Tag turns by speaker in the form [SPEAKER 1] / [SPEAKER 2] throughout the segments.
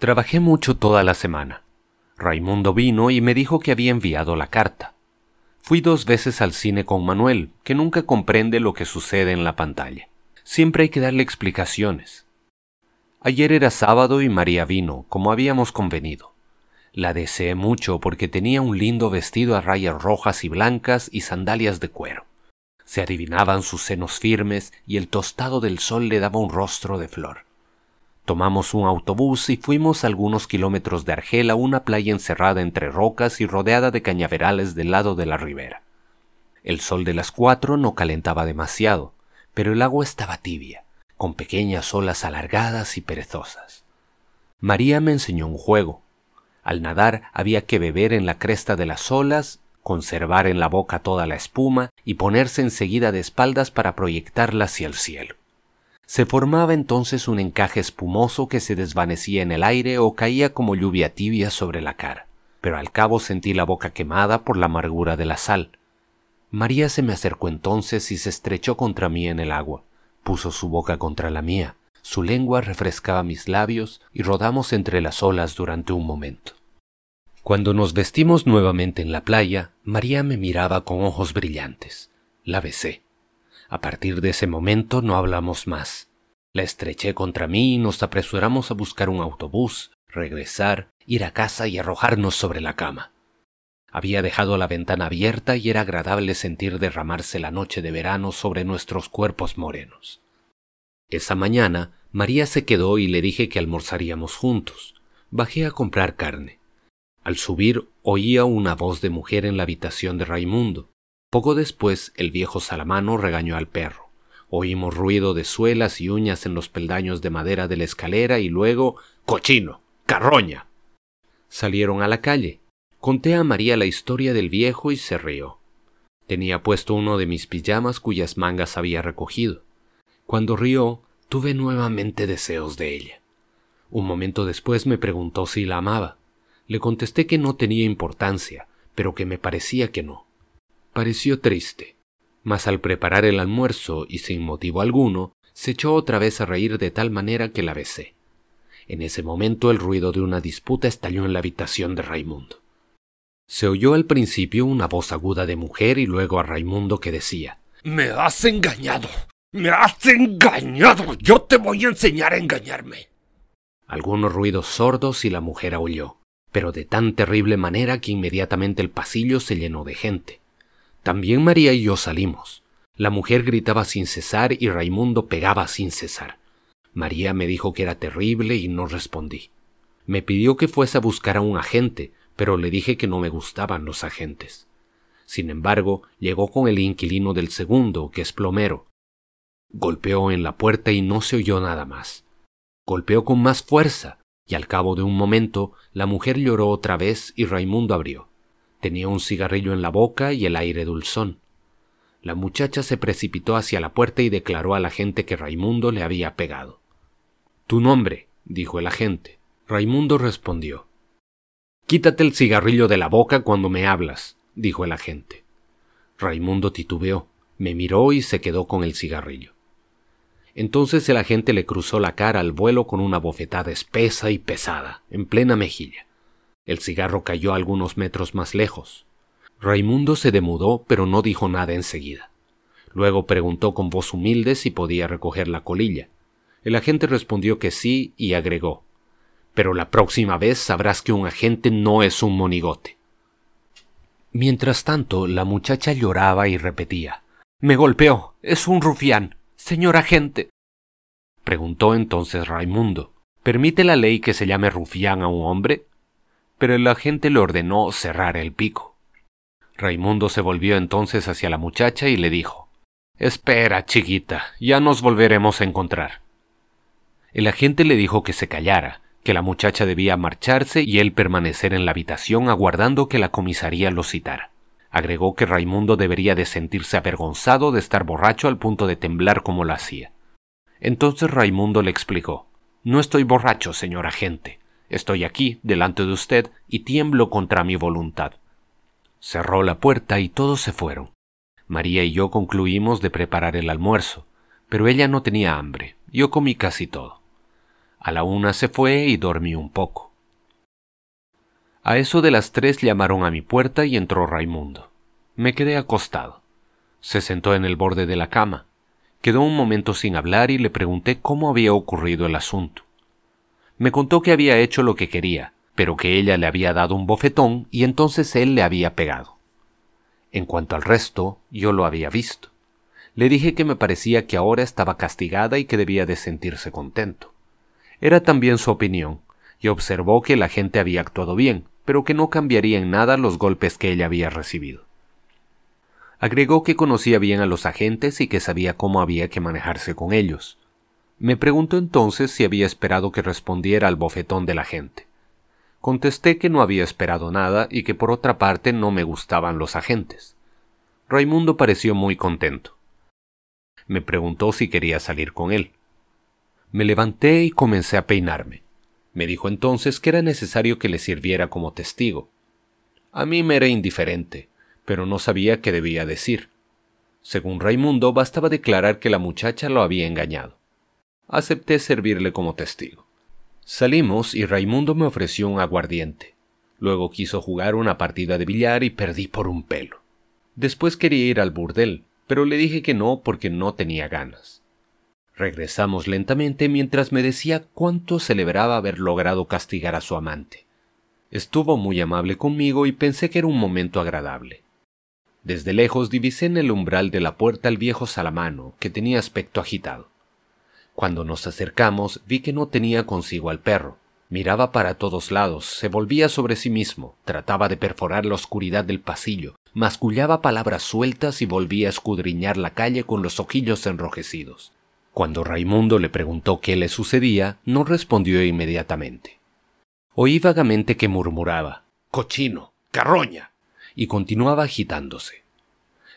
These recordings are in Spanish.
[SPEAKER 1] Trabajé mucho toda la semana. Raimundo vino y me dijo que había enviado la carta. Fui dos veces al cine con Manuel, que nunca comprende lo que sucede en la pantalla. Siempre hay que darle explicaciones. Ayer era sábado y María vino, como habíamos convenido. La deseé mucho porque tenía un lindo vestido a rayas rojas y blancas y sandalias de cuero. Se adivinaban sus senos firmes y el tostado del sol le daba un rostro de flor. Tomamos un autobús y fuimos algunos kilómetros de Argel a una playa encerrada entre rocas y rodeada de cañaverales del lado de la ribera. El sol de las cuatro no calentaba demasiado, pero el agua estaba tibia, con pequeñas olas alargadas y perezosas. María me enseñó un juego. Al nadar había que beber en la cresta de las olas, conservar en la boca toda la espuma y ponerse enseguida de espaldas para proyectarla hacia el cielo. Se formaba entonces un encaje espumoso que se desvanecía en el aire o caía como lluvia tibia sobre la cara, pero al cabo sentí la boca quemada por la amargura de la sal. María se me acercó entonces y se estrechó contra mí en el agua, puso su boca contra la mía, su lengua refrescaba mis labios y rodamos entre las olas durante un momento. Cuando nos vestimos nuevamente en la playa, María me miraba con ojos brillantes. La besé. A partir de ese momento no hablamos más. La estreché contra mí y nos apresuramos a buscar un autobús, regresar, ir a casa y arrojarnos sobre la cama. Había dejado la ventana abierta y era agradable sentir derramarse la noche de verano sobre nuestros cuerpos morenos. Esa mañana María se quedó y le dije que almorzaríamos juntos. Bajé a comprar carne. Al subir oía una voz de mujer en la habitación de Raimundo. Poco después el viejo Salamano regañó al perro. Oímos ruido de suelas y uñas en los peldaños de madera de la escalera y luego ¡Cochino! ¡Carroña! Salieron a la calle. Conté a María la historia del viejo y se rió. Tenía puesto uno de mis pijamas cuyas mangas había recogido. Cuando rió, tuve nuevamente deseos de ella. Un momento después me preguntó si la amaba. Le contesté que no tenía importancia, pero que me parecía que no pareció triste, mas al preparar el almuerzo y sin motivo alguno, se echó otra vez a reír de tal manera que la besé. En ese momento el ruido de una disputa estalló en la habitación de Raimundo. Se oyó al principio una voz aguda de mujer y luego a Raimundo que decía Me has engañado. Me has engañado. Yo te voy a enseñar a engañarme. Algunos ruidos sordos y la mujer aulló, pero de tan terrible manera que inmediatamente el pasillo se llenó de gente. También María y yo salimos. La mujer gritaba sin cesar y Raimundo pegaba sin cesar. María me dijo que era terrible y no respondí. Me pidió que fuese a buscar a un agente, pero le dije que no me gustaban los agentes. Sin embargo, llegó con el inquilino del segundo, que es plomero. Golpeó en la puerta y no se oyó nada más. Golpeó con más fuerza, y al cabo de un momento la mujer lloró otra vez y Raimundo abrió. Tenía un cigarrillo en la boca y el aire dulzón. La muchacha se precipitó hacia la puerta y declaró a la gente que Raimundo le había pegado. Tu nombre, dijo el agente. Raimundo respondió. Quítate el cigarrillo de la boca cuando me hablas, dijo el agente. Raimundo titubeó, me miró y se quedó con el cigarrillo. Entonces el agente le cruzó la cara al vuelo con una bofetada espesa y pesada, en plena mejilla. El cigarro cayó algunos metros más lejos. Raimundo se demudó, pero no dijo nada enseguida. Luego preguntó con voz humilde si podía recoger la colilla. El agente respondió que sí y agregó Pero la próxima vez sabrás que un agente no es un monigote. Mientras tanto, la muchacha lloraba y repetía Me golpeó. Es un rufián. Señor agente. Preguntó entonces Raimundo ¿Permite la ley que se llame rufián a un hombre? Pero el agente le ordenó cerrar el pico. Raimundo se volvió entonces hacia la muchacha y le dijo Espera, chiquita, ya nos volveremos a encontrar. El agente le dijo que se callara, que la muchacha debía marcharse y él permanecer en la habitación aguardando que la comisaría lo citara. Agregó que Raimundo debería de sentirse avergonzado de estar borracho al punto de temblar como lo hacía. Entonces Raimundo le explicó No estoy borracho, señor agente. Estoy aquí, delante de usted, y tiemblo contra mi voluntad. Cerró la puerta y todos se fueron. María y yo concluimos de preparar el almuerzo, pero ella no tenía hambre. Yo comí casi todo. A la una se fue y dormí un poco. A eso de las tres llamaron a mi puerta y entró Raimundo. Me quedé acostado. Se sentó en el borde de la cama. Quedó un momento sin hablar y le pregunté cómo había ocurrido el asunto. Me contó que había hecho lo que quería, pero que ella le había dado un bofetón y entonces él le había pegado. En cuanto al resto, yo lo había visto. Le dije que me parecía que ahora estaba castigada y que debía de sentirse contento. Era también su opinión, y observó que la gente había actuado bien, pero que no cambiaría en nada los golpes que ella había recibido. Agregó que conocía bien a los agentes y que sabía cómo había que manejarse con ellos. Me preguntó entonces si había esperado que respondiera al bofetón de la gente. Contesté que no había esperado nada y que por otra parte no me gustaban los agentes. Raimundo pareció muy contento. Me preguntó si quería salir con él. Me levanté y comencé a peinarme. Me dijo entonces que era necesario que le sirviera como testigo. A mí me era indiferente, pero no sabía qué debía decir. Según Raimundo, bastaba declarar que la muchacha lo había engañado. Acepté servirle como testigo. Salimos y Raimundo me ofreció un aguardiente. Luego quiso jugar una partida de billar y perdí por un pelo. Después quería ir al burdel, pero le dije que no porque no tenía ganas. Regresamos lentamente mientras me decía cuánto celebraba haber logrado castigar a su amante. Estuvo muy amable conmigo y pensé que era un momento agradable. Desde lejos divisé en el umbral de la puerta al viejo Salamano, que tenía aspecto agitado. Cuando nos acercamos vi que no tenía consigo al perro. Miraba para todos lados, se volvía sobre sí mismo, trataba de perforar la oscuridad del pasillo, mascullaba palabras sueltas y volvía a escudriñar la calle con los ojillos enrojecidos. Cuando Raimundo le preguntó qué le sucedía, no respondió inmediatamente. Oí vagamente que murmuraba Cochino, carroña, y continuaba agitándose.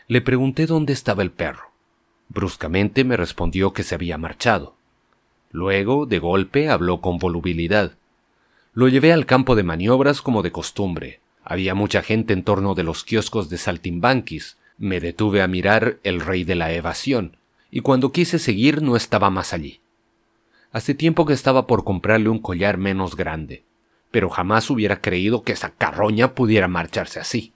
[SPEAKER 1] Le pregunté dónde estaba el perro. Bruscamente me respondió que se había marchado. Luego, de golpe, habló con volubilidad. Lo llevé al campo de maniobras como de costumbre. Había mucha gente en torno de los kioscos de Saltimbanquis. Me detuve a mirar El Rey de la Evasión, y cuando quise seguir no estaba más allí. Hace tiempo que estaba por comprarle un collar menos grande, pero jamás hubiera creído que esa carroña pudiera marcharse así.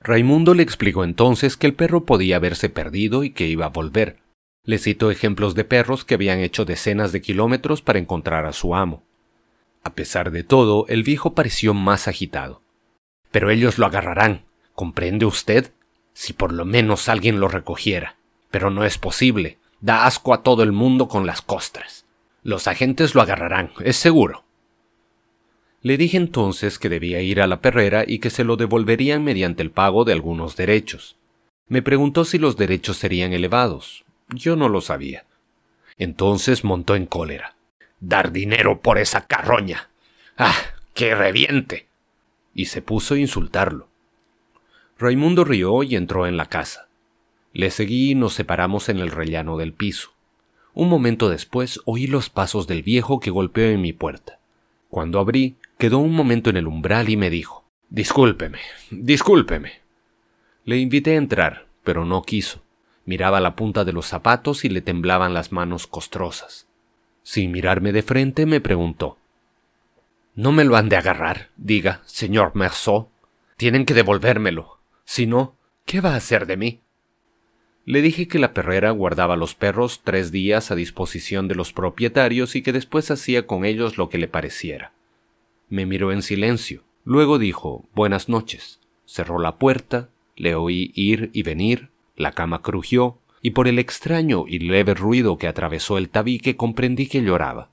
[SPEAKER 1] Raimundo le explicó entonces que el perro podía haberse perdido y que iba a volver. Le citó ejemplos de perros que habían hecho decenas de kilómetros para encontrar a su amo. A pesar de todo, el viejo pareció más agitado. Pero ellos lo agarrarán, ¿comprende usted? Si por lo menos alguien lo recogiera. Pero no es posible. Da asco a todo el mundo con las costras. Los agentes lo agarrarán, es seguro. Le dije entonces que debía ir a la perrera y que se lo devolverían mediante el pago de algunos derechos. Me preguntó si los derechos serían elevados. Yo no lo sabía. Entonces montó en cólera. Dar dinero por esa carroña. ¡Ah! ¡Que reviente! Y se puso a insultarlo. Raimundo rió y entró en la casa. Le seguí y nos separamos en el rellano del piso. Un momento después oí los pasos del viejo que golpeó en mi puerta. Cuando abrí, Quedó un momento en el umbral y me dijo Discúlpeme, discúlpeme. Le invité a entrar, pero no quiso. Miraba la punta de los zapatos y le temblaban las manos costrosas. Sin mirarme de frente, me preguntó No me lo han de agarrar, diga, señor Merceau. Tienen que devolvérmelo. Si no, ¿qué va a hacer de mí? Le dije que la perrera guardaba los perros tres días a disposición de los propietarios y que después hacía con ellos lo que le pareciera. Me miró en silencio. Luego dijo Buenas noches. Cerró la puerta, le oí ir y venir, la cama crujió, y por el extraño y leve ruido que atravesó el tabique comprendí que lloraba.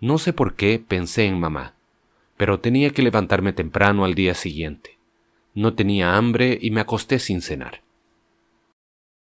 [SPEAKER 1] No sé por qué pensé en mamá, pero tenía que levantarme temprano al día siguiente. No tenía hambre y me acosté sin cenar.